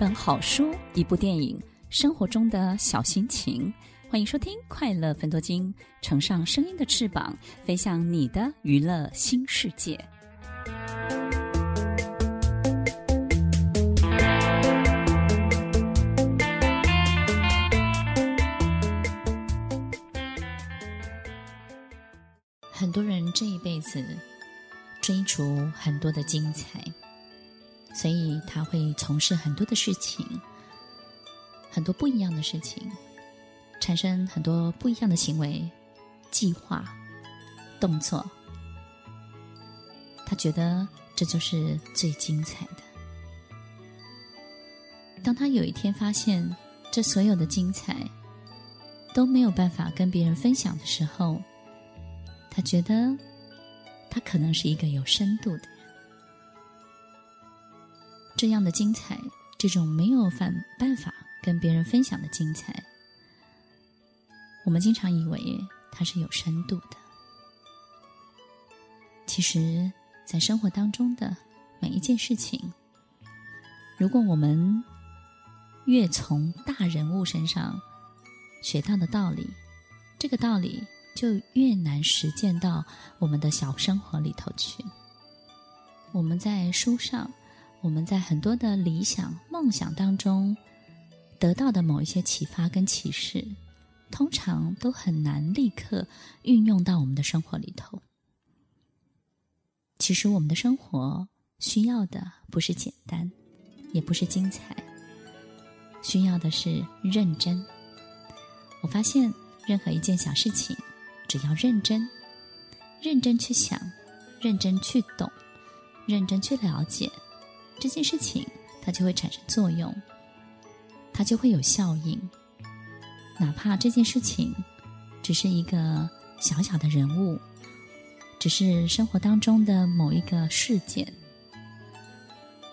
本好书，一部电影，生活中的小心情。欢迎收听《快乐分多金》，乘上声音的翅膀，飞向你的娱乐新世界。很多人这一辈子追逐很多的精彩。所以他会从事很多的事情，很多不一样的事情，产生很多不一样的行为、计划、动作。他觉得这就是最精彩的。当他有一天发现这所有的精彩都没有办法跟别人分享的时候，他觉得他可能是一个有深度的人。这样的精彩，这种没有办办法跟别人分享的精彩，我们经常以为它是有深度的。其实，在生活当中的每一件事情，如果我们越从大人物身上学到的道理，这个道理就越难实践到我们的小生活里头去。我们在书上。我们在很多的理想、梦想当中得到的某一些启发跟启示，通常都很难立刻运用到我们的生活里头。其实，我们的生活需要的不是简单，也不是精彩，需要的是认真。我发现，任何一件小事情，只要认真、认真去想、认真去懂、认真去了解。这件事情，它就会产生作用，它就会有效应。哪怕这件事情只是一个小小的人物，只是生活当中的某一个事件，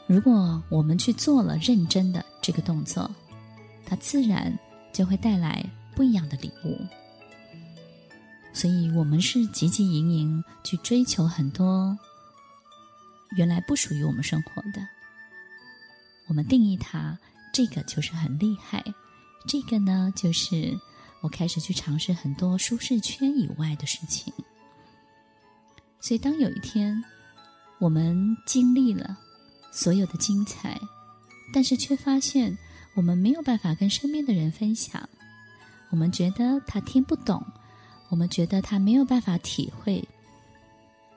如果我们去做了认真的这个动作，它自然就会带来不一样的礼物。所以，我们是汲汲营营去追求很多原来不属于我们生活的。我们定义它，这个就是很厉害。这个呢，就是我开始去尝试很多舒适圈以外的事情。所以，当有一天我们经历了所有的精彩，但是却发现我们没有办法跟身边的人分享，我们觉得他听不懂，我们觉得他没有办法体会。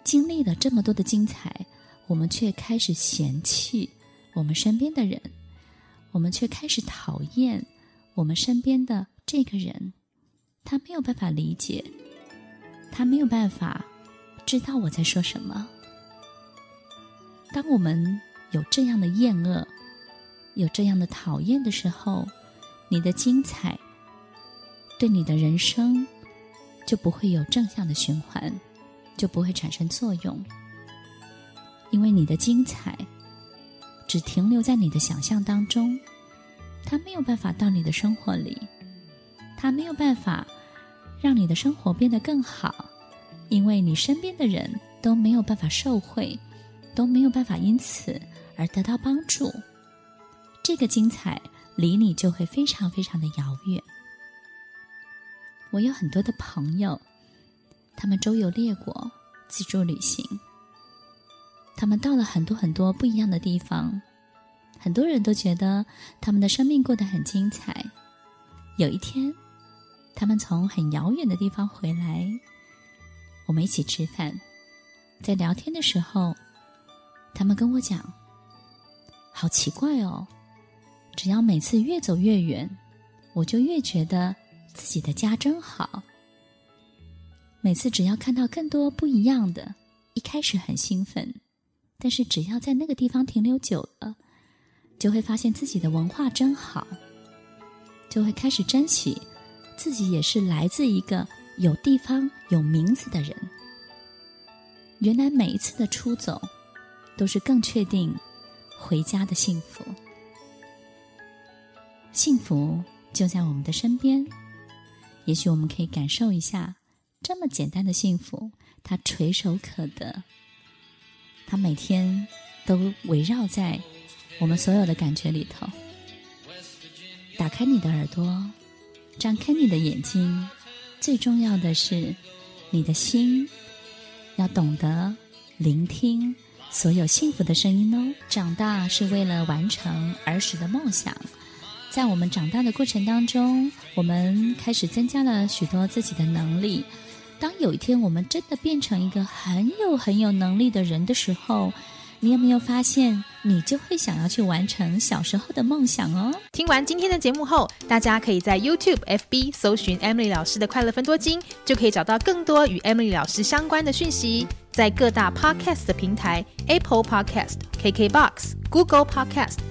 经历了这么多的精彩，我们却开始嫌弃。我们身边的人，我们却开始讨厌我们身边的这个人。他没有办法理解，他没有办法知道我在说什么。当我们有这样的厌恶，有这样的讨厌的时候，你的精彩对你的人生就不会有正向的循环，就不会产生作用，因为你的精彩。只停留在你的想象当中，它没有办法到你的生活里，它没有办法让你的生活变得更好，因为你身边的人都没有办法受惠，都没有办法因此而得到帮助，这个精彩离你就会非常非常的遥远。我有很多的朋友，他们周游列国，自助旅行。他们到了很多很多不一样的地方，很多人都觉得他们的生命过得很精彩。有一天，他们从很遥远的地方回来，我们一起吃饭，在聊天的时候，他们跟我讲：“好奇怪哦，只要每次越走越远，我就越觉得自己的家真好。每次只要看到更多不一样的，一开始很兴奋。”但是只要在那个地方停留久了，就会发现自己的文化真好，就会开始珍惜自己也是来自一个有地方、有名字的人。原来每一次的出走，都是更确定回家的幸福。幸福就在我们的身边，也许我们可以感受一下这么简单的幸福，它垂手可得。它每天都围绕在我们所有的感觉里头，打开你的耳朵，张开你的眼睛，最重要的是，你的心要懂得聆听所有幸福的声音哦。长大是为了完成儿时的梦想，在我们长大的过程当中，我们开始增加了许多自己的能力。当有一天我们真的变成一个很有很有能力的人的时候，你有没有发现，你就会想要去完成小时候的梦想哦？听完今天的节目后，大家可以在 YouTube、FB 搜寻 Emily 老师的快乐分多金，就可以找到更多与 Emily 老师相关的讯息。在各大 Podcast 的平台，Apple Podcast、KKBox、Google Podcast、